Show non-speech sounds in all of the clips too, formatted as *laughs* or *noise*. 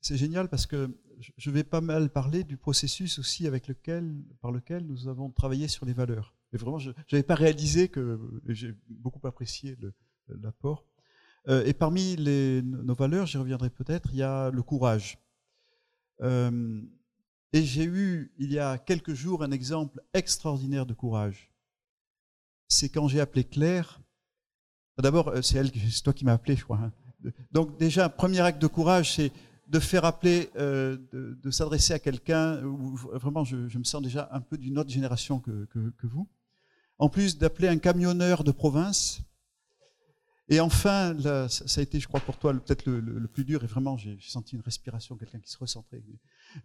C'est génial parce que je vais pas mal parler du processus aussi avec lequel, par lequel nous avons travaillé sur les valeurs. Et vraiment, je n'avais pas réalisé que j'ai beaucoup apprécié l'apport. Euh, et parmi nos valeurs, j'y reviendrai peut-être, il y a le courage. Euh, et j'ai eu, il y a quelques jours, un exemple extraordinaire de courage. C'est quand j'ai appelé Claire. D'abord, euh, c'est elle, c'est toi qui m'as appelé, je crois. Hein. Donc déjà, premier acte de courage, c'est de faire appeler, euh, de, s'adresser à quelqu'un vraiment je, me sens déjà un peu d'une autre génération que, vous. En plus d'appeler un camionneur de province. Et enfin, ça a été, je crois, pour toi peut-être le, plus dur. Et vraiment, j'ai senti une respiration, quelqu'un qui se recentrait.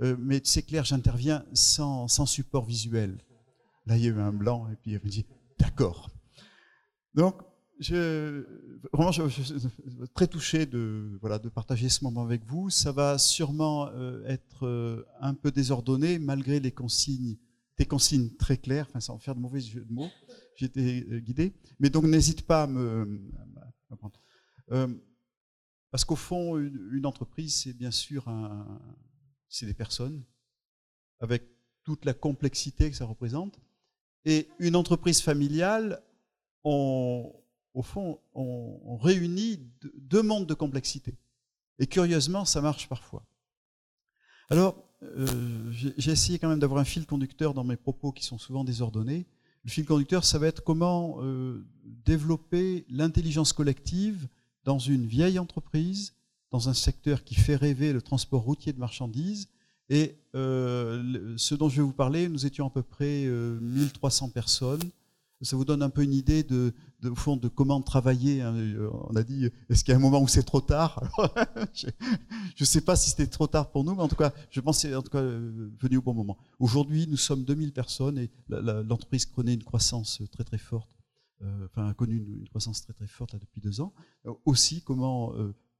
Euh, mais c'est clair, j'interviens sans, sans support visuel. Là, il y a eu un blanc, et puis elle me dit, d'accord. Donc, je, vraiment, suis très touché de, voilà, de partager ce moment avec vous. Ça va sûrement euh, être euh, un peu désordonné malgré les consignes, des consignes très claires, enfin, sans faire de mauvais jeux de mots. J'ai été euh, guidé. Mais donc, n'hésite pas à me, prendre. parce qu'au fond, une, entreprise, c'est bien sûr un, c'est des personnes avec toute la complexité que ça représente. Et une entreprise familiale, on, au fond, on, réunit deux mondes de complexité. Et curieusement, ça marche parfois. Alors, euh, j'ai essayé quand même d'avoir un fil conducteur dans mes propos qui sont souvent désordonnés. Le fil conducteur, ça va être comment euh, développer l'intelligence collective dans une vieille entreprise, dans un secteur qui fait rêver le transport routier de marchandises. Et euh, ce dont je vais vous parler, nous étions à peu près 1300 personnes ça vous donne un peu une idée de, au fond, de comment travailler. Hein. On a dit, est-ce qu'il y a un moment où c'est trop tard *laughs* Je ne sais pas si c'était trop tard pour nous, mais en tout cas, je pense que c'est euh, venu au bon moment. Aujourd'hui, nous sommes 2000 personnes et l'entreprise connaît une croissance très très forte. Euh, enfin, a connu une, croissance très très forte depuis deux ans. Euh, aussi, comment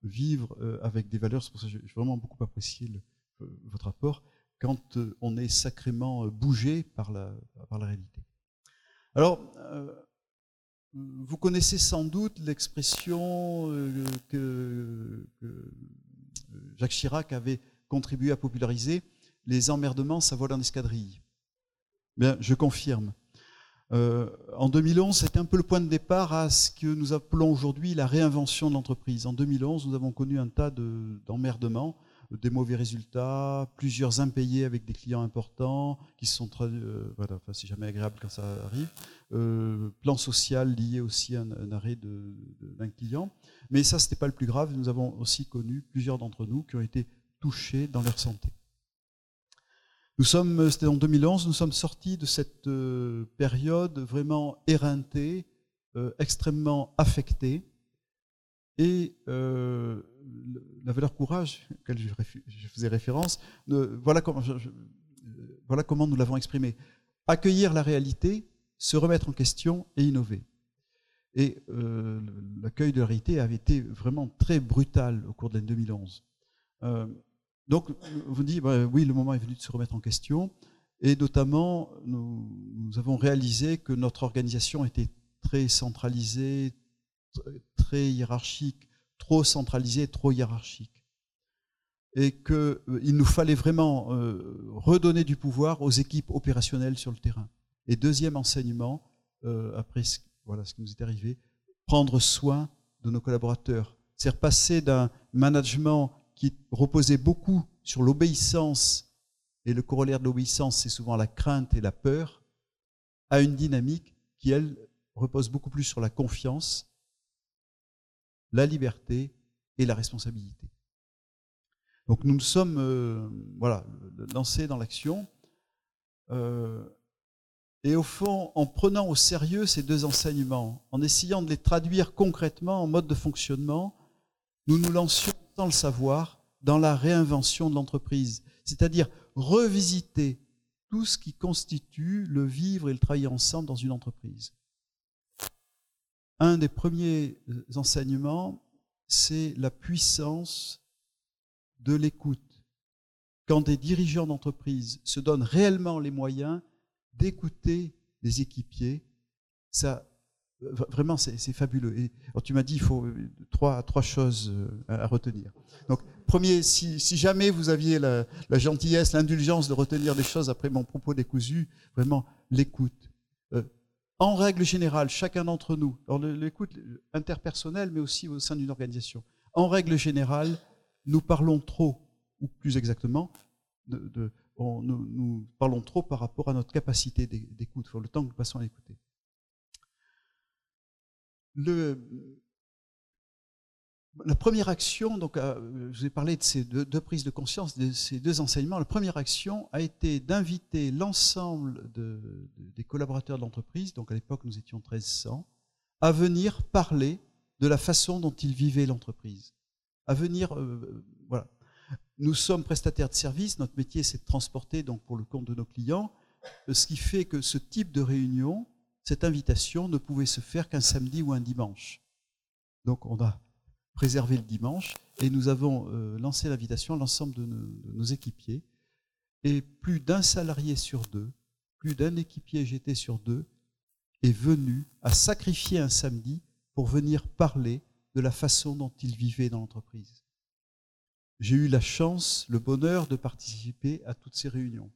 vivre avec des valeurs. C'est pour ça que j'ai vraiment beaucoup apprécié votre rapport quand on est sacrément bougé par la, par la réalité. Alors, euh, vous connaissez sans doute l'expression euh, que, Jacques Chirac avait contribué à populariser les emmerdements, ça vole en escadrille. Bien, je confirme. Euh, en 2011, c'était un peu le point de départ à ce que nous appelons aujourd'hui la réinvention de l'entreprise. En 2011, nous avons connu un tas d'emmerdements des mauvais résultats, plusieurs impayés avec des clients importants qui sont traduits, euh, voilà, enfin, c'est jamais agréable quand ça arrive, euh, plan social lié aussi à un, arrêt d'un client. Mais ça, c'était pas le plus grave. Nous avons aussi connu plusieurs d'entre nous qui ont été touchés dans leur santé. Nous sommes, c'était en 2011, nous sommes sortis de cette euh, période vraiment éreintée, extrêmement affectée, et euh, la valeur courage, à laquelle je, faisais référence, voilà, comment, voilà comment nous l'avons exprimé. Accueillir la réalité, se remettre en question et innover. Et euh, l'accueil de la réalité avait été vraiment très brutal au cours de l'année 2011. Euh, donc, vous dites, bah, oui, le moment est venu de se remettre en question. Et notamment, nous, nous avons réalisé que notre organisation était très centralisée, très hiérarchique, trop centralisé, trop hiérarchique. Et qu'il euh, nous fallait vraiment euh, redonner du pouvoir aux équipes opérationnelles sur le terrain. Et deuxième enseignement, euh, après ce, voilà ce qui nous est arrivé, prendre soin de nos collaborateurs. C'est passer d'un management qui reposait beaucoup sur l'obéissance, et le corollaire de l'obéissance, c'est souvent la crainte et la peur, à une dynamique qui, elle, repose beaucoup plus sur la confiance la liberté et la responsabilité. Donc nous nous sommes euh, voilà, lancés dans l'action. Euh, et au fond, en prenant au sérieux ces deux enseignements, en essayant de les traduire concrètement en mode de fonctionnement, nous nous lancions, sans le savoir, dans la réinvention de l'entreprise, c'est-à-dire revisiter tout ce qui constitue le vivre et le travailler ensemble dans une entreprise un des premiers euh, enseignements, c'est la puissance de l'écoute. Quand des dirigeants d'entreprise se donnent réellement les moyens d'écouter les équipiers, ça Vraiment, c'est fabuleux. Et, tu m'as dit, il faut trois, trois choses à, retenir. Donc, premier, si, jamais vous aviez la, gentillesse, l'indulgence de retenir des choses après mon propos décousu, vraiment l'écoute. En règle générale, chacun d'entre nous, l'écoute interpersonnelle, mais aussi au sein d'une organisation, en règle générale, nous parlons trop, ou plus exactement, de, nous, parlons trop par rapport à notre capacité d'écoute, le temps que nous passons à écouter. La première action, donc, euh, je vous ai parlé de ces deux, prises de conscience, de ces deux enseignements. La première action a été d'inviter l'ensemble des collaborateurs de l'entreprise, donc à l'époque nous étions 1300, à venir parler de la façon dont ils vivaient l'entreprise. À venir, euh, voilà, nous sommes prestataires de services, notre métier c'est de transporter donc pour le compte de nos clients, euh, ce qui fait que ce type de réunion, cette invitation ne pouvait se faire qu'un samedi ou un dimanche. Donc on a préservé le dimanche et nous avons euh, lancé l'invitation à l'ensemble de, nos équipiers. Et plus d'un salarié sur deux, plus d'un équipier GT sur deux est venu à sacrifier un samedi pour venir parler de la façon dont il vivait dans l'entreprise j'ai eu la chance, le bonheur de participer à toutes ces réunions.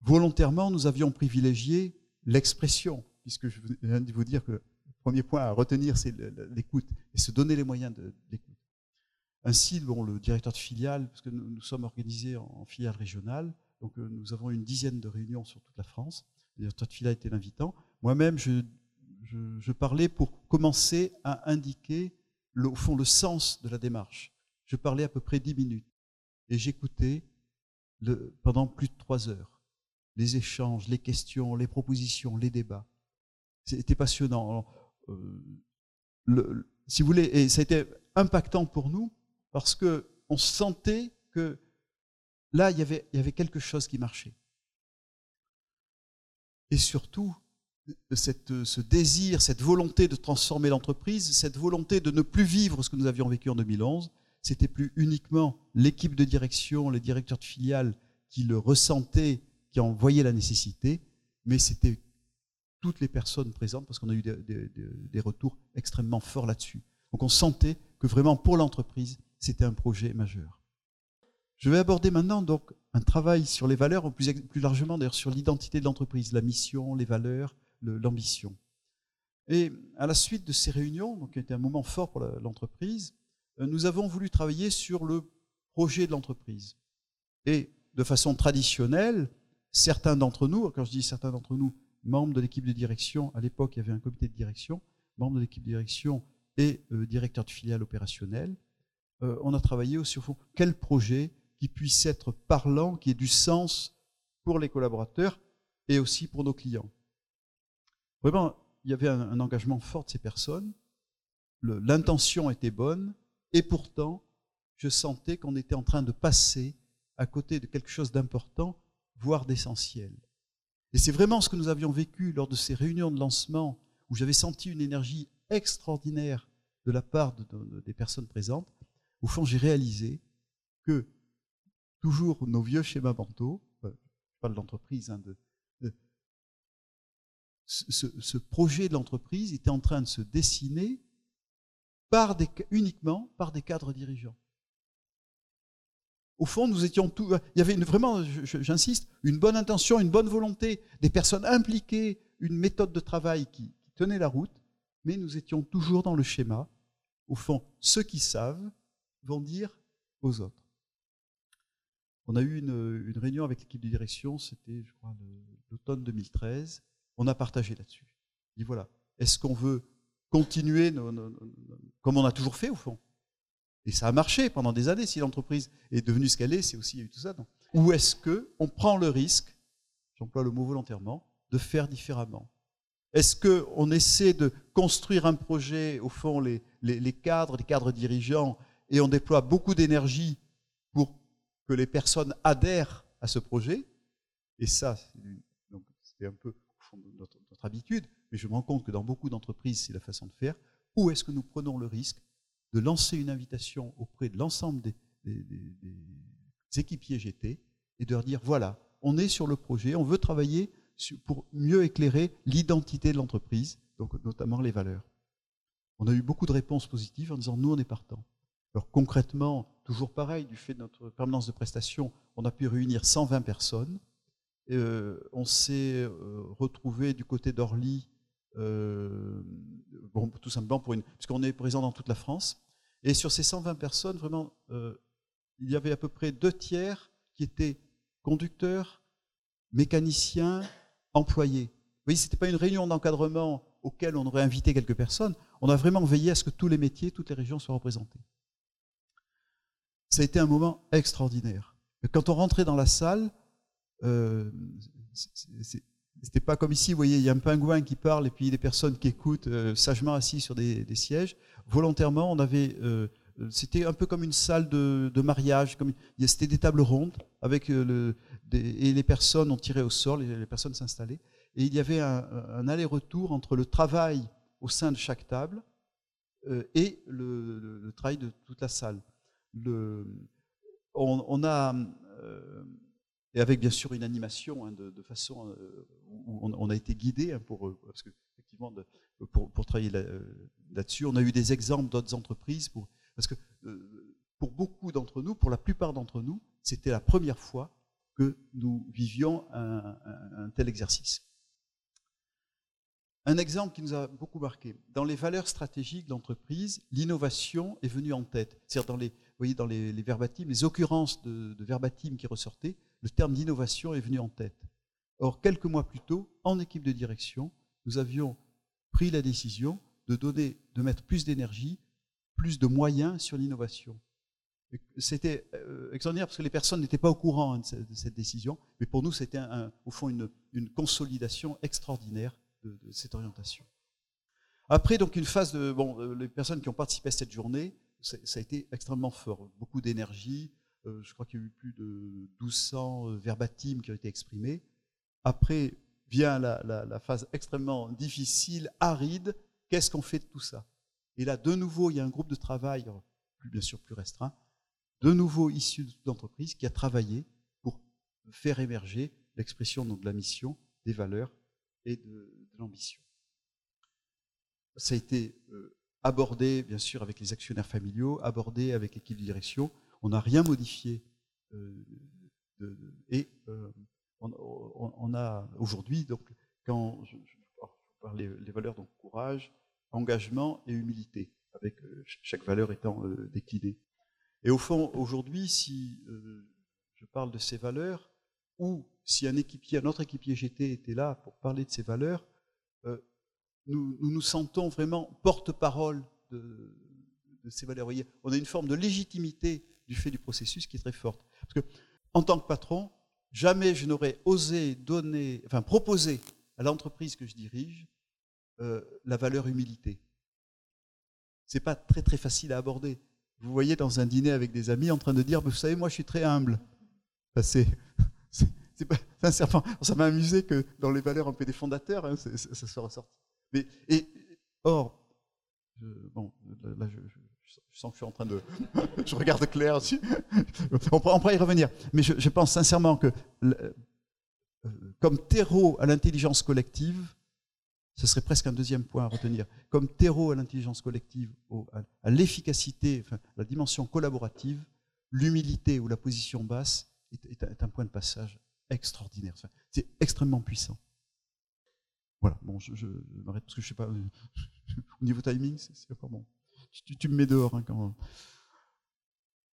Volontairement, nous avions privilégié l'expression, puisque je viens de vous dire que premier point à retenir, c'est l'écoute, et se donner les moyens d'écoute. Ainsi, bon, le directeur de filiale, parce que nous, sommes organisés en, filiale régionale, donc euh, nous avons une dizaine de réunions sur toute la France. Le directeur de filiale était l'invitant. Moi-même, je, je, parlais pour commencer à indiquer, au fond, le sens de la démarche je parlais à peu près dix minutes et j'écoutais pendant plus de trois heures les échanges, les questions, les propositions, les débats. C'était passionnant. Euh, si vous voulez, et ça a été impactant pour nous parce que on sentait que là, il y avait, quelque chose qui marchait. Et surtout, ce désir, cette volonté de transformer l'entreprise, cette volonté de ne plus vivre ce que nous avions vécu en 2011, c'était plus uniquement l'équipe de direction, les directeurs de filiales qui le ressentaient, qui en voyaient la nécessité, mais c'était toutes les personnes présentes, parce qu'on a eu des, retours extrêmement forts là-dessus. Donc on sentait que vraiment pour l'entreprise, c'était un projet majeur. Je vais aborder maintenant donc un travail sur les valeurs, plus, largement d'ailleurs sur l'identité de l'entreprise, la mission, les valeurs, l'ambition. Et à la suite de ces réunions, donc qui été un moment fort pour l'entreprise, euh, nous avons voulu travailler sur le projet de l'entreprise. Et de façon traditionnelle, certains d'entre nous, quand je dis certains d'entre nous, membres de l'équipe de direction, à l'époque il y avait un comité de direction, membres de l'équipe de direction et euh, directeur de filiale opérationnelle, euh, on a travaillé aussi au fond quel projet qui puisse être parlant, qui ait du sens pour les collaborateurs et aussi pour nos clients? Vraiment, il y avait un engagement fort de ces personnes, l'intention était bonne, et pourtant, je sentais qu'on était en train de passer à côté de quelque chose d'important, voire d'essentiel. Et c'est vraiment ce que nous avions vécu lors de ces réunions de lancement, où j'avais senti une énergie extraordinaire de la part des personnes présentes. Au fond, j'ai réalisé que toujours nos vieux schémas mentaux, euh, je parle d'entreprise, hein, de, ce, projet de l'entreprise était en train de se dessiner uniquement par des cadres dirigeants. Au fond, nous étions tout. Il y avait vraiment, j'insiste, une bonne intention, une bonne volonté, des personnes impliquées, une méthode de travail qui, tenait la route, mais nous étions toujours dans le schéma. Au fond, ceux qui savent vont dire aux autres. On a eu une, réunion avec l'équipe de direction, c'était, je crois, l'automne 2013. On a partagé là-dessus. dit voilà, est-ce qu'on veut continuer comme on a toujours fait au fond? Et ça a marché pendant des années. Si l'entreprise est devenue ce qu'elle est, c'est aussi tout ça. Ou est-ce qu'on prend le risque, j'emploie le mot volontairement, de faire différemment? Est-ce qu'on essaie de construire un projet, au fond, les, les, cadres, les cadres dirigeants, et on déploie beaucoup d'énergie pour que les personnes adhèrent à ce projet? Et ça, c'est un peu au fond, notre, notre habitude mais je me rends compte que dans beaucoup d'entreprises, c'est la façon de faire, ou est-ce que nous prenons le risque de lancer une invitation auprès de l'ensemble des, équipiers GT et de leur dire, voilà, on est sur le projet, on veut travailler pour mieux éclairer l'identité de l'entreprise, donc notamment les valeurs. On a eu beaucoup de réponses positives en disant nous on est partant. Alors concrètement, toujours pareil, du fait de notre permanence de prestation, on a pu réunir 120 personnes. Euh, on s'est euh, retrouvé du côté d'Orly, euh, bon, tout simplement pour une, puisqu'on est présent dans toute la France. Et sur ces 120 personnes, vraiment, il y avait à peu près deux tiers qui étaient conducteurs, mécaniciens, employés. Vous voyez, ce n'était pas une réunion d'encadrement auquel on aurait invité quelques personnes. On a vraiment veillé à ce que tous les métiers, toutes les régions soient représentées ça a été un moment extraordinaire. Quand on rentrait dans la salle, euh, c'était pas comme ici, vous voyez, il y a un pingouin qui parle et puis des personnes qui écoutent euh, sagement assis sur des, sièges. Volontairement, on avait, euh, c'était un peu comme une salle de, mariage, comme c'était des tables rondes avec euh, et les personnes ont tiré au sort, les, personnes s'installaient. Et il y avait un, aller-retour entre le travail au sein de chaque table et le travail de toute la salle. On, a, euh, et avec bien sûr une animation hein, de, façon euh, où on, a été guidé hein, pour, euh, parce que, effectivement, pour, travailler là-dessus. on a eu des exemples d'autres entreprises, parce que pour beaucoup d'entre nous, pour la plupart d'entre nous, c'était la première fois que nous vivions un, tel exercice. Un exemple qui nous a beaucoup marqué. Dans les valeurs stratégiques d'entreprise, l'innovation est venue en tête. C'est-à-dire dans les, vous voyez dans les, les les occurrences de, de qui ressortaient, le terme d'innovation est venu en tête. Or, quelques mois plus tôt, en équipe de direction, nous avions pris la décision de donner, de mettre plus d'énergie, plus de moyens sur l'innovation. C'était euh, extraordinaire parce que les personnes n'étaient pas au courant hein, de cette décision, mais pour nous, c'était au fond une, consolidation extraordinaire de, cette orientation. Après, donc, une phase de. Bon, euh, les personnes qui ont participé à cette journée ça a été extrêmement fort, beaucoup d'énergie. Euh, je crois qu'il y a eu plus de 1200 euh, verbatims qui ont été exprimés. Après vient la, phase extrêmement difficile, aride. Qu'est-ce qu'on fait de tout ça? Et là, de nouveau, il y a un groupe de travail, bien sûr plus restreint, de nouveau issu d'entreprise, qui a travaillé pour faire émerger l'expression de la mission, des valeurs et de, l'ambition. Ça a été euh, abordé bien sûr avec les actionnaires familiaux, abordé avec l'équipe de direction. On n'a rien modifié. Euh, et euh, on, a aujourd'hui, donc, quand je, parle des valeurs, donc courage, engagement et humilité, avec euh, chaque valeur étant déclinée. Et au fond, aujourd'hui, si je parle de ces valeurs, ou si un équipier, un autre équipier GT était là pour parler de ces valeurs, nous, nous, sentons vraiment porte-parole de, ces valeurs. on a une forme de légitimité du fait du processus qui est très forte. Parce que, en tant que patron, jamais je n'aurais osé donner, enfin proposer à l'entreprise que je dirige euh, la valeur humilité. C'est pas très très facile à aborder. Vous voyez dans un dîner avec des amis en train de dire, vous savez, moi je suis très humble. c'est, *laughs* sincèrement, ça m'a amusé que dans les valeurs un peu des fondateurs, hein, ça soit ressorti. Mais, or, je, bon, là, je, sens que je suis en train de. *laughs* je regarde Claire aussi. on, pourra, y revenir. Mais je, pense sincèrement que, euh, comme terreau à l'intelligence collective, ce serait presque un deuxième point à retenir. Comme terreau à l'intelligence collective, à, l'efficacité, enfin, la dimension collaborative, l'humilité ou la position basse est, un point de passage extraordinaire. C'est extrêmement puissant. Voilà, bon, je, m'arrête parce que je sais pas, *laughs* au niveau timing, c'est pas bon. Tu, me mets dehors hein, quand.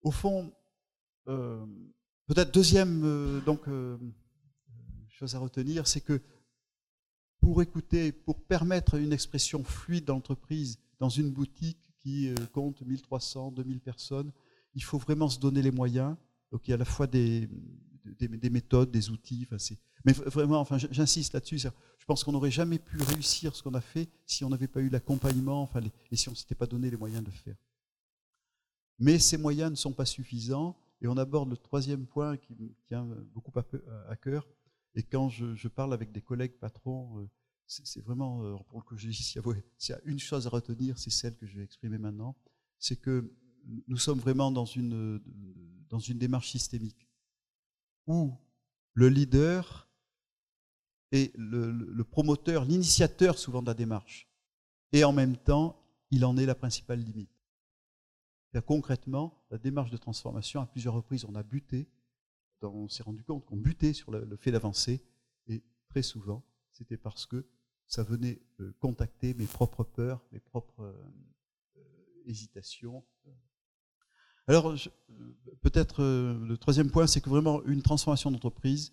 Au fond, euh, peut-être deuxième euh, donc, chose à retenir, c'est que pour écouter, pour permettre une expression fluide d'entreprise dans une boutique qui compte 1300, 2000 personnes, il faut vraiment se donner les moyens. Donc il y a à la fois des, des, méthodes, des outils. Enfin, mais vraiment, enfin, j'insiste là-dessus. Je pense qu'on n'aurait jamais pu réussir ce qu'on a fait si on n'avait pas eu l'accompagnement, enfin, et si on ne s'était pas donné les moyens de le faire. Mais ces moyens ne sont pas suffisants, et on aborde le troisième point qui me tient beaucoup à cœur. Et quand je, parle avec des collègues patrons, euh, c'est vraiment, euh, pour je dise, *laughs* s'il y a une chose à retenir, c'est celle que je vais exprimer maintenant, c'est que nous sommes vraiment dans une, dans une démarche systémique où le leader est le, promoteur, l'initiateur souvent de la démarche. Et en même temps, il en est la principale limite. Concrètement, la démarche de transformation, à plusieurs reprises, on a buté, on s'est rendu compte qu'on butait sur le, fait d'avancer, et très souvent, c'était parce que ça venait euh, contacter mes propres peurs, mes propres euh, hésitations. Alors, peut-être euh, le troisième point, c'est que vraiment une transformation d'entreprise,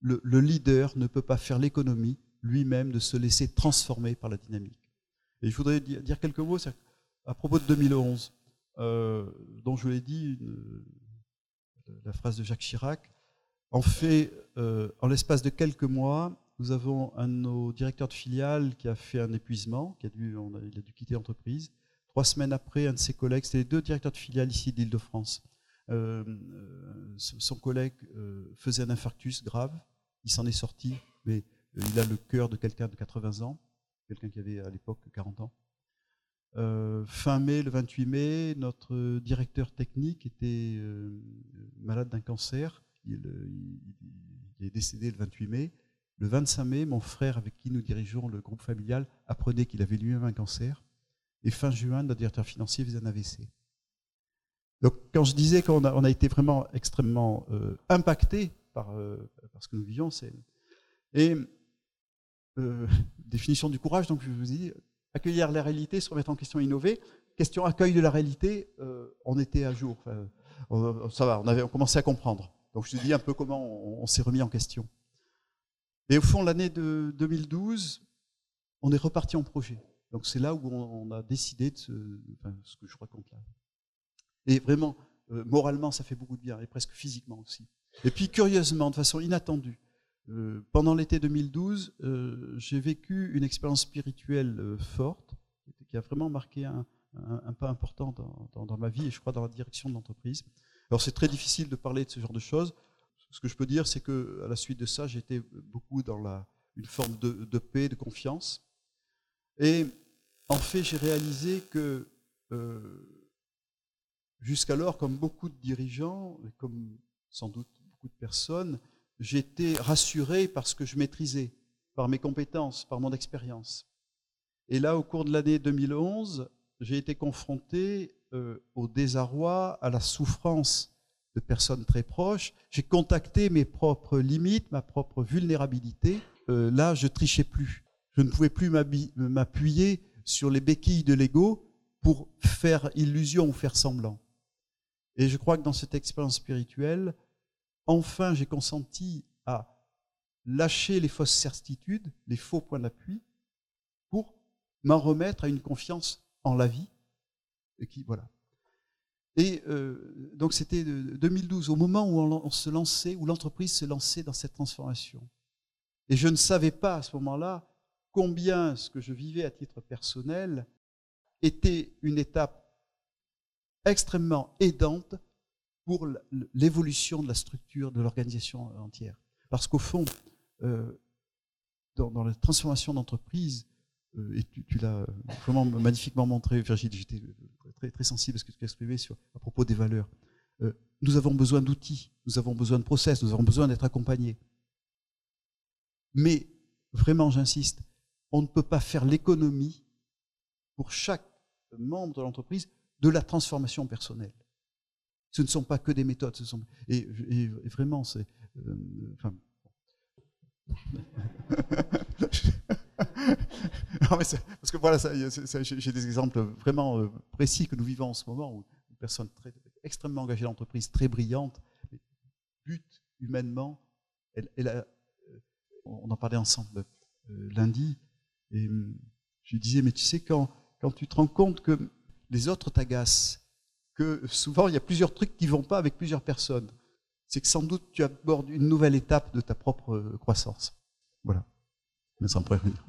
le, leader ne peut pas faire l'économie lui-même de se laisser transformer par la dynamique. Et je voudrais dire quelques mots à propos de 2011, euh, dont je l'ai dit, la phrase de Jacques Chirac. En fait, euh, en l'espace de quelques mois, nous avons un de nos directeurs de filiale qui a fait un épuisement, qui a dû, il a dû quitter l'entreprise. Trois semaines après, un de ses collègues, c'était les deux directeurs de filiale ici d'Île-de-France, euh, son collègue faisait un infarctus grave, il s'en est sorti, mais il a le cœur de quelqu'un de 80 ans, quelqu'un qui avait à l'époque 40 ans. Euh, fin mai, le 28 mai, notre directeur technique était euh, malade d'un cancer. Il, est décédé le 28 mai. Le 25 mai, mon frère, avec qui nous dirigeons le groupe familial, apprenait qu'il avait lui-même un cancer. Et fin juin, notre directeur financier faisait un AVC. Donc, quand je disais qu'on a, on été vraiment extrêmement euh, impacté par, par, ce que nous vivions, c'est. Et définition du courage, donc je vous dit, accueillir la réalité, se remettre en question, innover. Question accueil de la réalité, euh, on était à jour. ça va, on avait on commençait à comprendre. Donc je te dis un peu comment on, s'est remis en question. Et au fond, l'année de 2012, on est reparti en projet. Donc c'est là où on, a décidé de ce, que je raconte là. Et vraiment, euh, moralement, ça fait beaucoup de bien, et presque physiquement aussi. Et puis curieusement, de façon inattendue, euh, pendant l'été 2012, euh, j'ai vécu une expérience spirituelle forte qui a vraiment marqué un, pas important dans, ma vie et je crois dans la direction de l'entreprise. Alors c'est très difficile de parler de ce genre de choses. Ce que je peux dire, c'est que à la suite de ça, j'étais beaucoup dans la, une forme de, paix, de confiance. Et en fait, j'ai réalisé que jusqu'alors, comme beaucoup de dirigeants, et comme sans doute beaucoup de personnes, j'étais rassuré parce que je maîtrisais, par mes compétences, par mon expérience. Et là, au cours de l'année 2011, j'ai été confronté euh, au désarroi, à la souffrance de personnes très proches. J'ai contacté mes propres limites, ma propre vulnérabilité. Euh, là, je trichais plus. Je ne pouvais plus m'appuyer sur les béquilles de l'ego pour faire illusion ou faire semblant. Et je crois que dans cette expérience spirituelle, Enfin, j'ai consenti à lâcher les fausses certitudes, les faux points d'appui, pour m'en remettre à une confiance en la vie. Et voilà. Et euh, donc c'était 2012, au moment où on, se lançait, où l'entreprise se lançait dans cette transformation. Et je ne savais pas à ce moment-là combien ce que je vivais à titre personnel était une étape extrêmement aidante pour l'évolution de la structure de l'organisation entière. Parce qu'au fond, euh, dans, la transformation d'entreprise, euh, et tu, l'as vraiment *laughs* magnifiquement montré, Virginie, j'étais très, très sensible à ce que tu exprimé sur, à propos des valeurs. Euh, nous avons besoin d'outils, nous avons besoin de process, nous avons besoin d'être accompagnés. Mais vraiment, j'insiste, on ne peut pas faire l'économie pour chaque membre de l'entreprise de la transformation personnelle. Ce ne sont pas que des méthodes. Ce sont, et, vraiment, c'est. Euh, enfin, *laughs* parce que voilà, j'ai des exemples vraiment euh, précis que nous vivons en ce moment où une personne extrêmement engagée dans l'entreprise, très brillante, but humainement. Euh, on en parlait ensemble lundi, et je lui disais, mais tu sais, quand, tu te rends compte que les autres t'agacent, que souvent il y a plusieurs trucs qui ne vont pas avec plusieurs personnes. C'est que sans doute tu abordes une nouvelle étape de ta propre euh, croissance. Voilà. Mais sans prévenir.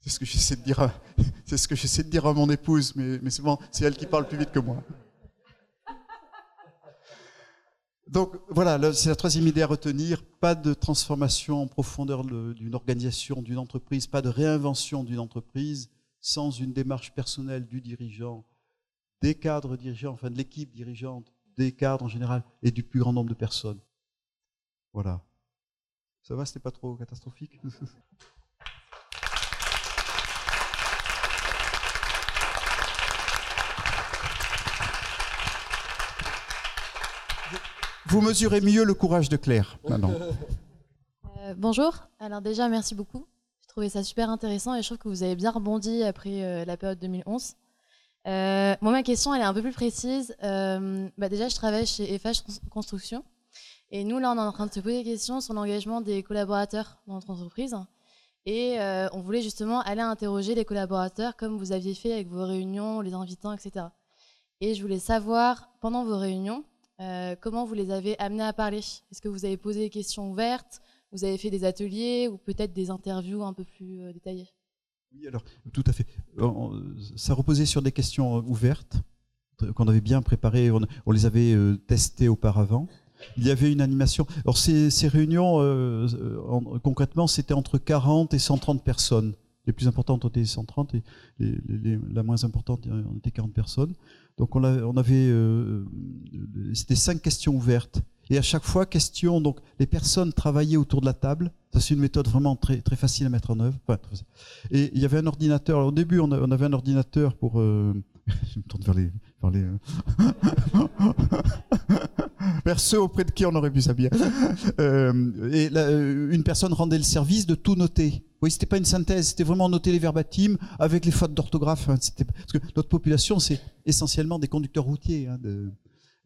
C'est ce que j'essaie de dire. À, c'est ce que j'essaie de dire à mon épouse, mais, mais souvent c'est elle qui parle plus vite que moi. Donc voilà, c'est la troisième idée à retenir. Pas de transformation en profondeur d'une organisation, d'une entreprise, pas de réinvention d'une entreprise, sans une démarche personnelle du dirigeant, des cadres dirigeants, enfin de l'équipe dirigeante, des cadres en général et du plus grand nombre de personnes. Voilà. Ça va, c'était pas trop catastrophique? *laughs* Vous mesurez mieux le courage de Claire maintenant. *laughs* Euh, bonjour. Alors déjà, merci beaucoup. J'ai trouvé ça super intéressant et je trouve que vous avez bien rebondi après euh, la période 2011. Euh, moi, ma question, elle est un peu plus précise. Bah, déjà, je travaille chez FH Construction. Et nous, là, on est en train de se poser des questions sur l'engagement des collaborateurs dans notre entreprise. Et on voulait justement aller interroger les collaborateurs comme vous aviez fait avec vos réunions, les invitant, etc. Et je voulais savoir, pendant vos réunions, euh, comment vous les avez amenés à parler? Est-ce que vous avez posé des questions ouvertes? Vous avez fait des ateliers ou peut-être des interviews un peu plus euh, détaillées? Oui, alors tout à fait. Ça reposait sur des questions euh, ouvertes qu'on avait bien préparées, on, les avait testées auparavant. Il y avait une animation. Alors ces, réunions, concrètement, c'était entre 40 et 130 personnes. Les plus importantes étaient 130 et la moins importante, on était 40 personnes. Donc on, avait, euh, c'était cinq questions ouvertes. Et à chaque fois, question, donc les personnes travaillaient autour de la table. Ça, c'est une méthode vraiment très, très facile à mettre en œuvre. et il y avait un ordinateur. au début, on, avait un ordinateur pour. Euh, je me tourne vers les. Euh, *laughs* vers ceux auprès de qui on aurait pu s'habiller. *laughs* et une personne rendait le service de tout noter. Oui, c'était pas une synthèse, c'était vraiment noter les verbatims avec les fautes d'orthographe. Hein, parce que notre population, c'est essentiellement des conducteurs routiers. Hein,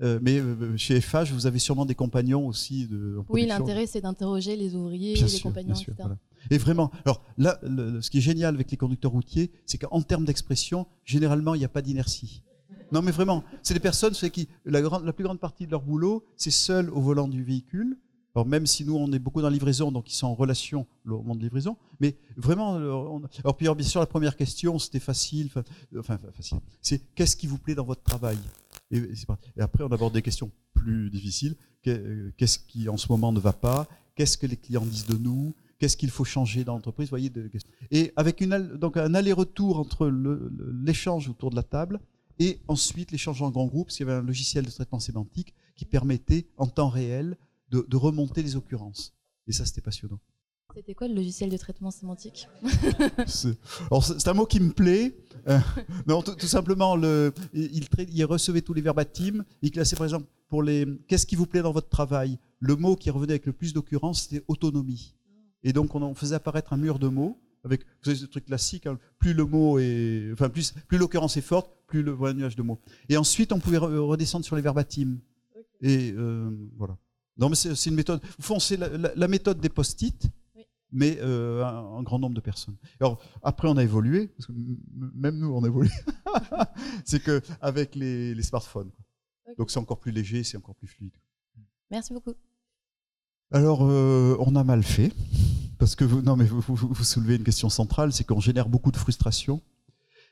euh, mais euh, chez FH, vous avez sûrement des compagnons aussi. De, oui, l'intérêt, c'est d'interroger les ouvriers, les compagnons, etc. Et vraiment, alors là, ce qui est génial avec les conducteurs routiers, c'est qu'en termes d'expression, généralement, il n'y a pas d'inertie. Non, mais vraiment, c'est des personnes qui, la, la plus grande partie de leur boulot, c'est seul au volant du véhicule. Alors même si nous, on est beaucoup dans la livraison, donc ils sont en relation au moment de livraison, mais vraiment, on, alors puis bien sûr, la première question, c'était facile, enfin, facile, c'est qu'est-ce qui vous plaît dans votre travail? Et, après, on aborde des questions plus difficiles. Qu'est-ce qui en ce moment ne va pas? Qu'est-ce que les clients disent de nous? Qu'est-ce qu'il faut changer dans l'entreprise? Voyez, Et avec donc un aller-retour entre l'échange autour de la table et ensuite l'échange en grand groupe, parce qu'il y avait un logiciel de traitement sémantique qui permettait en temps réel de, remonter les occurrences. Et ça, c'était passionnant. C'était quoi le logiciel de traitement sémantique *laughs* c'est un mot qui me plaît. Euh, non, tout, simplement, le, il, il, recevait tous les verbatims. Il classait, par exemple, pour les qu'est-ce qui vous plaît dans votre travail? Le mot qui revenait avec le plus d'occurrences, c'était autonomie. Et donc, on, faisait apparaître un mur de mots avec vous savez, ce truc classique. Hein, plus le mot est, enfin, plus, plus l'occurrence est forte, plus le voilà, nuage de mots. Et ensuite, on pouvait redescendre sur les verbatims. Et euh, voilà. Non, mais c'est une méthode. Au fond, c'est la, méthode des post-it, mais euh, un, grand nombre de personnes. Alors, après, on a évolué, parce que même nous, on a évolué. *laughs* c'est qu'avec les, les smartphones. Donc, c'est encore plus léger, c'est encore plus fluide. Merci beaucoup. Alors, euh, on a mal fait, parce que vous, non, mais vous, soulevez une question centrale, c'est qu'on génère beaucoup de frustration.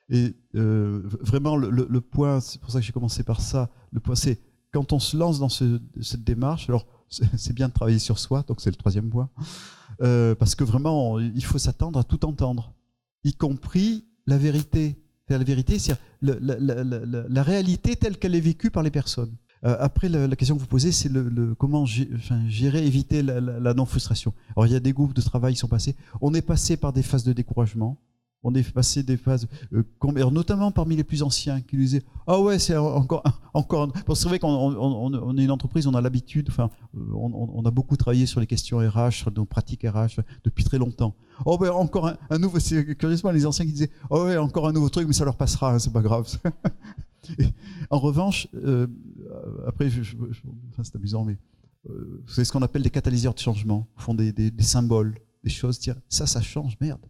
Et euh, vraiment, le, point, c'est pour ça que j'ai commencé par ça, le point, c'est quand on se lance dans ce, cette démarche, alors c'est bien de travailler sur soi, donc c'est le troisième point. Euh, parce que vraiment, il faut s'attendre à tout entendre, y compris la vérité. La vérité, c'est la, la, réalité telle qu'elle est vécue par les personnes. Euh, après, la, question que vous posez, c'est le, comment gérer, éviter la, non-frustration. Alors, il y a des groupes de travail qui sont passés. On est passé par des phases de découragement on est passé des phases, euh, notamment parmi les plus anciens, qui disaient Ah ouais, c'est encore. *laughs* encore c'est vrai qu'on on, est une entreprise, on a l'habitude, enfin, euh, on, a beaucoup travaillé sur les questions RH, sur nos pratiques RH depuis très longtemps. Oh ben encore un, nouveau, c'est curieusement les anciens qui disaient Oh ouais, encore un nouveau truc, mais ça leur passera, hein, c'est pas grave. *laughs* en revanche, après, c'est amusant, mais c'est ce qu'on appelle des catalyseurs de changement, font des, des, symboles, des choses, tiens, ça, ça change, merde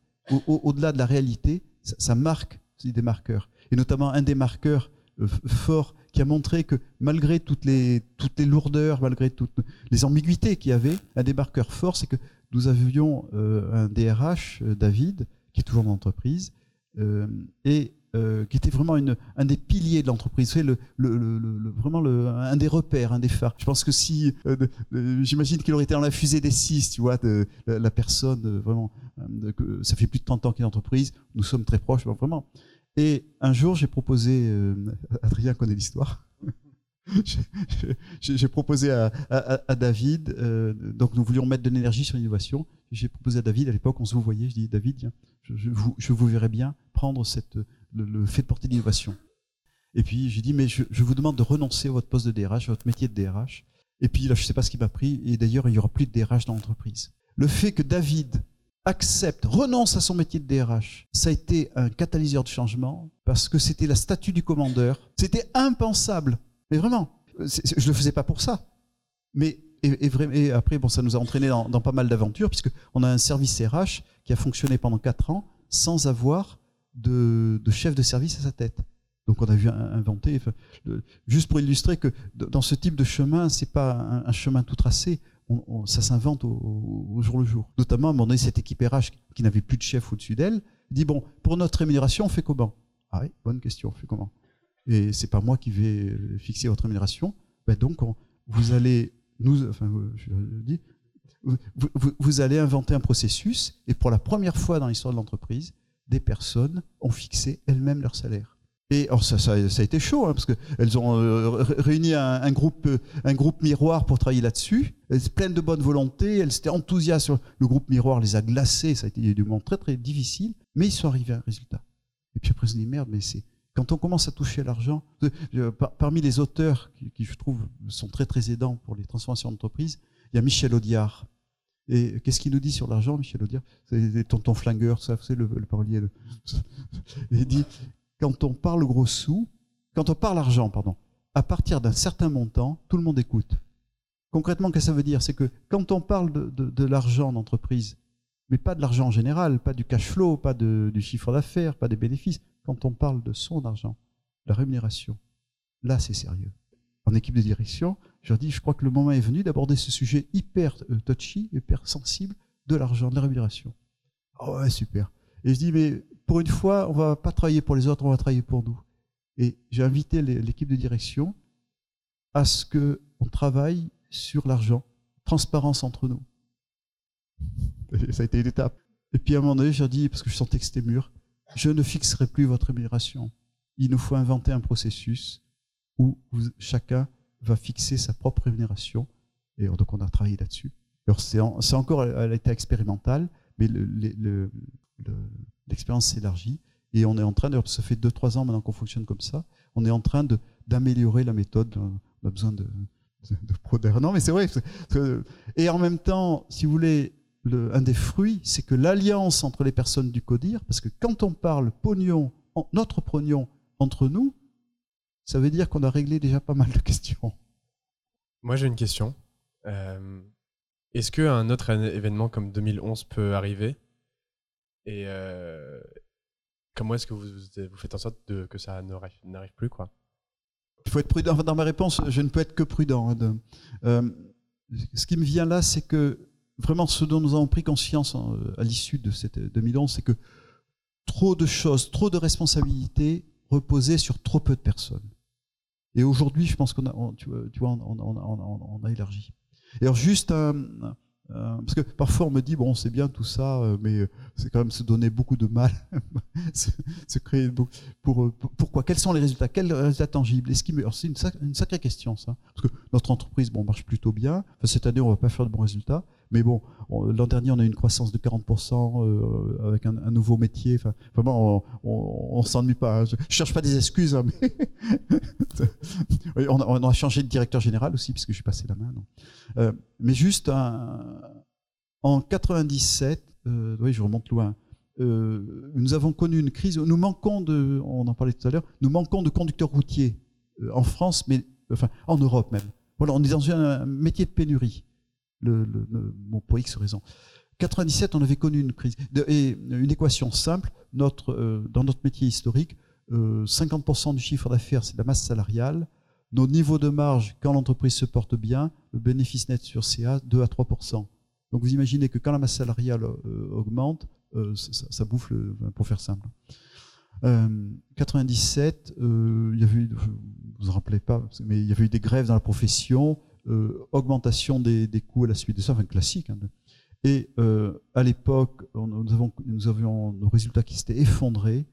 au-delà de la réalité, ça, marque des marqueurs. Et notamment un des marqueurs euh, forts qui a montré que malgré toutes les, toutes les lourdeurs, malgré toutes les ambiguïtés qu'il y avait, un des marqueurs forts, c'est que nous avions euh, un DRH, euh, David, qui est toujours dans l'entreprise, et qui était vraiment un des piliers de l'entreprise, le, le, vraiment un des repères, un des phares. Je pense que si, j'imagine qu'il aurait été dans la fusée des six, tu vois, de, la, personne vraiment euh, ça fait plus de 30 ans qu'il est entreprise, nous sommes très proches, vraiment. Et un jour, j'ai proposé, euh, *laughs* Adrien connaît l'histoire, *laughs* J'ai proposé à, David, euh, donc nous voulions mettre de l'énergie sur l'innovation. J'ai proposé à David, à l'époque, on se vous voyait, je dis David, je, vous, je, vous, verrai bien prendre cette, le, fait de porter l'innovation. Et puis j'ai dit, mais je, vous demande de renoncer à votre poste de DRH, à votre métier de DRH. Et puis là, je ne sais pas ce qui m'a pris, et d'ailleurs, il n'y aura plus de DRH dans l'entreprise. Le fait que David accepte, renonce à son métier de DRH, ça a été un catalyseur de changement parce que c'était la statue du commandeur. C'était impensable. Mais vraiment, je ne le faisais pas pour ça. Mais et, après, bon, ça nous a entraîné dans, pas mal d'aventures, puisqu'on a un service RH qui a fonctionné pendant 4 ans sans avoir de, chef de service à sa tête. Donc on a vu inventer, juste pour illustrer que dans ce type de chemin, c'est pas un, chemin tout tracé ça s'invente au, jour le jour. Notamment, à un moment donné, cette équipe RH qui n'avait plus de chef au-dessus d'elle dit bon, pour notre rémunération, on fait comment? Ah oui, bonne question, on fait comment? Et c'est pas moi qui vais fixer votre rémunération. Ben donc, vous allez nous, enfin, je dis, vous, allez inventer un processus et pour la première fois dans l'histoire de l'entreprise, des personnes ont fixé elles-mêmes leur salaire. Et ça, a été chaud, hein, parce qu'elles ont euh, réuni un, groupe, euh, un groupe miroir pour travailler là-dessus, pleines de bonne volonté, elles étaient enthousiastes. Le groupe miroir les a glacées, ça a été des moments très très difficiles, mais ils sont arrivés à un résultat. Et puis après, on se dit, merde, mais c'est... Quand on commence à toucher l'argent, euh, parmi les auteurs qui, je trouve, sont très très aidants pour les transformations d'entreprise, il y a Michel Audiard. Et qu'est-ce qu'il nous dit sur l'argent, Michel Audiard? C'est tonton flingueur, ça, c'est le, le parolier. *laughs* Il dit quand on parle gros sous, quand on parle argent, pardon, à partir d'un certain montant, tout le monde écoute. Concrètement, qu'est-ce que ça veut dire? C'est que quand on parle de, l'argent d'entreprise, mais pas de l'argent en général, pas du cash flow, pas du chiffre d'affaires, pas des bénéfices, quand on parle de son argent, la rémunération, là c'est sérieux. En équipe de direction, je leur dis, je crois que le moment est venu d'aborder ce sujet hyper euh, touchy, hyper sensible de l'argent, de la rémunération. Oh ouais, super. Et je dis, mais pour une fois, on va pas travailler pour les autres, on va travailler pour nous. Et j'ai invité l'équipe de direction à ce qu'on travaille sur l'argent, transparence entre nous. ça a été une étape. Et puis à un moment donné, j'ai dit, parce que je sentais que c'était mûr, je ne fixerai plus votre rémunération. Il nous faut inventer un processus où chacun va fixer sa propre rémunération. Et donc on a travaillé là-dessus. C'est encore à l'état expérimental, mais le, l'expérience s'élargit et on est en train, ça fait 2-3 ans maintenant qu'on fonctionne comme ça, on est en train d'améliorer la méthode. On a besoin de, de, Non, mais c'est vrai. Et en même temps, si vous voulez, le, un des fruits, c'est que l'alliance entre les personnes du CODIR, parce que quand on parle pognon, notre pognon entre nous, ça veut dire qu'on a réglé déjà pas mal de questions. Moi, j'ai une question. Euh, est-ce qu'un autre événement comme 2011 peut arriver? Et euh, comment est-ce que vous, vous, faites en sorte de, que ça n'arrive plus quoi? Il faut être prudent. Dans ma réponse, je ne peux être que prudent. Hein, euh, ce qui me vient là, c'est que vraiment ce dont nous avons pris conscience euh, à l'issue de cette 2011, c'est que trop de choses, trop de responsabilités reposaient sur trop peu de personnes. Et aujourd'hui, je pense qu'on a, tu vois, on, a élargi. Et alors juste euh, parce que parfois on me dit bon c'est bien tout ça, euh, mais c'est quand même se donner beaucoup de mal, *laughs* se, créer pour, pourquoi? Quels sont les résultats? Quels résultats tangibles? C'est une, une, sacrée question ça, parce que notre entreprise bon marche plutôt bien. cette année on va pas faire de bons résultats, mais bon, l'an dernier, on a eu une croissance de 40% euh, avec un, nouveau métier. Enfin, vraiment, on, ne s'ennuie pas. Hein. Je, ne cherche pas des excuses, hein, mais *laughs* on, a, changé de directeur général aussi, puisque je suis passé la main. Euh, mais juste en 97, euh, oui, je remonte loin. nous avons connu une crise. Nous manquons de, on en parlait tout à l'heure, nous manquons de conducteurs routiers en France, mais en Europe même. Voilà, on est dans un métier de pénurie le, bon, pour X raison. 97, on avait connu une crise. Et une équation simple, euh, dans notre métier historique, 50% euh, du chiffre d'affaires, c'est la masse salariale. Nos niveaux de marge, quand l'entreprise se porte bien, le bénéfice net sur CA, 2 à 3%. Donc vous imaginez que quand la masse salariale euh, augmente, ça, bouffe, le, pour faire simple. 97, il y avait eu, vous vous rappelez pas, mais il y avait eu des grèves dans la profession, euh, augmentation des, coûts à la suite de ça, enfin classique. Hein. Et euh, à l'époque, nous, avons, nous avions nos résultats qui s'étaient effondrés.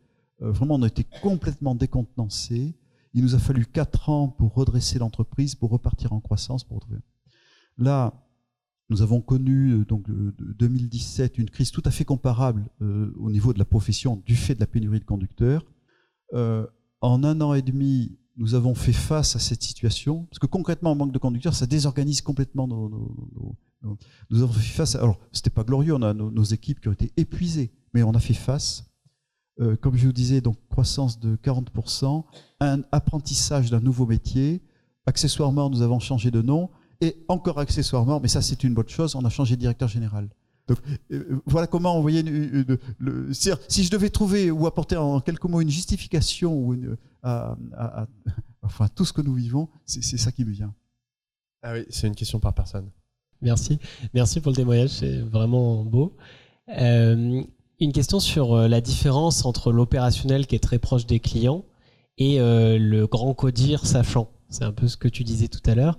Euh, vraiment, on a été complètement décontenancés. Il nous a fallu quatre ans pour redresser l'entreprise, pour repartir en croissance. Pour... Là, nous avons connu donc 2017 une crise tout à fait comparable au niveau de la profession du fait de la pénurie de conducteurs. En un an et demi, nous avons fait face à cette situation parce que concrètement, un manque de conducteurs, ça désorganise complètement nos. nous avons fait face. alors, c'était pas glorieux. On a nos, équipes qui ont été épuisées, mais on a fait face. comme je vous disais, donc croissance de 40%, un apprentissage d'un nouveau métier. Accessoirement, nous avons changé de nom et encore accessoirement, mais ça c'est une bonne chose, on a changé de directeur général. Donc euh, voilà comment on voyait le, si je devais trouver ou apporter en quelques mots une justification ou à, *laughs* enfin tout ce que nous vivons, c'est ça qui me vient. Ah oui, c'est une question par personne. Merci, merci pour le témoignage, c'est vraiment beau. Euh, une question sur euh, la différence entre l'opérationnel qui est très proche des clients et le grand codir sachant. C'est un peu ce que tu disais tout à l'heure.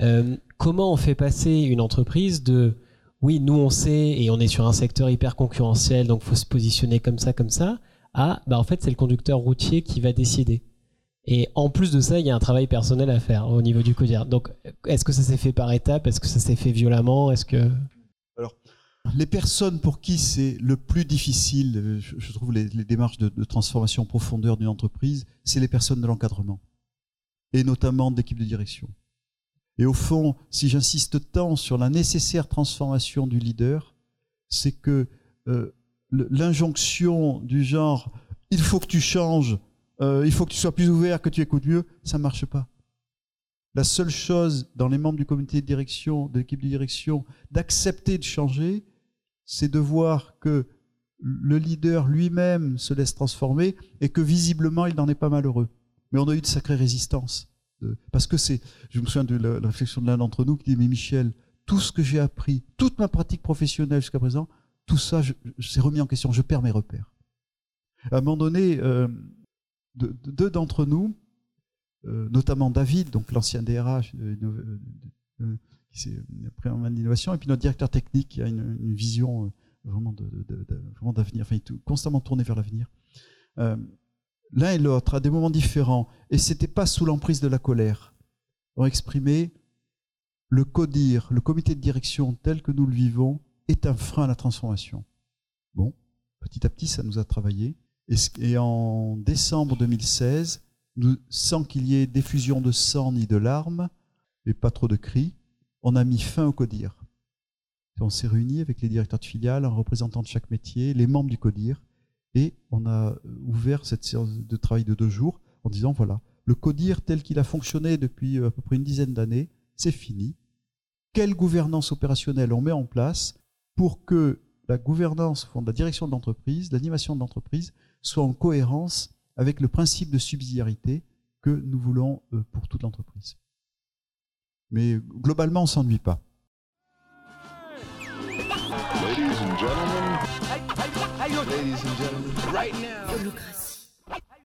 Euh, comment on fait passer une entreprise de oui, nous on sait et on est sur un secteur hyper concurrentiel, donc faut se positionner comme ça, comme ça, à bah en fait c'est le conducteur routier qui va décider. Et en plus de ça, il y a un travail personnel à faire au niveau du codir. Donc, est-ce que ça s'est fait par étapes? Est-ce que ça s'est fait violemment? Est-ce que alors les personnes pour qui c'est le plus difficile, je, trouve les, démarches de, de, transformation profondeur d'une entreprise, c'est les personnes de l'encadrement et notamment d'équipe de direction. Et au fond, si j'insiste tant sur la nécessaire transformation du leader, c'est que euh, l'injonction du genre il faut que tu changes, euh, il faut que tu sois plus ouvert, que tu écoutes mieux, ça ne marche pas. La seule chose dans les membres du comité de direction, de l'équipe de direction, d'accepter de changer, c'est de voir que le leader lui-même se laisse transformer et que visiblement il n'en est pas malheureux. Mais on a eu de sacrées résistances parce que c'est, je me souviens de la, réflexion de l'un d'entre nous qui dit, mais Michel, tout ce que j'ai appris, toute ma pratique professionnelle jusqu'à présent, tout ça, c'est remis en question, je perds mes repères. À un moment donné, euh, deux d'entre nous, euh, notamment David, donc l'ancien DRH, euh, qui s'est pris en main d'innovation, et puis notre directeur technique qui a une, vision vraiment d'avenir, enfin, constamment tourné vers l'avenir l'un et l'autre, à des moments différents, et ce n'était pas sous l'emprise de la colère, ont exprimé le CODIR, le comité de direction tel que nous le vivons, est un frein à la transformation. Bon, petit à petit, ça nous a travaillé. Et, en décembre 2016, nous, sans qu'il y ait d'effusion de sang ni de larmes, et pas trop de cris, on a mis fin au CODIR. on s'est réunis avec les directeurs de filiales, un représentant de chaque métier, les membres du CODIR, et on a ouvert cette séance de travail de deux jours en disant voilà, le CODIR tel qu'il a fonctionné depuis euh, à peu près une dizaine d'années, c'est fini. Quelle gouvernance opérationnelle on met en place pour que la gouvernance, la direction de l'entreprise, l'animation de l'entreprise soit en cohérence avec le principe de subsidiarité que nous voulons euh, pour toute l'entreprise. Mais globalement, on ne s'ennuie pas. Ladies and gentlemen, ladies and gentlemen, right now.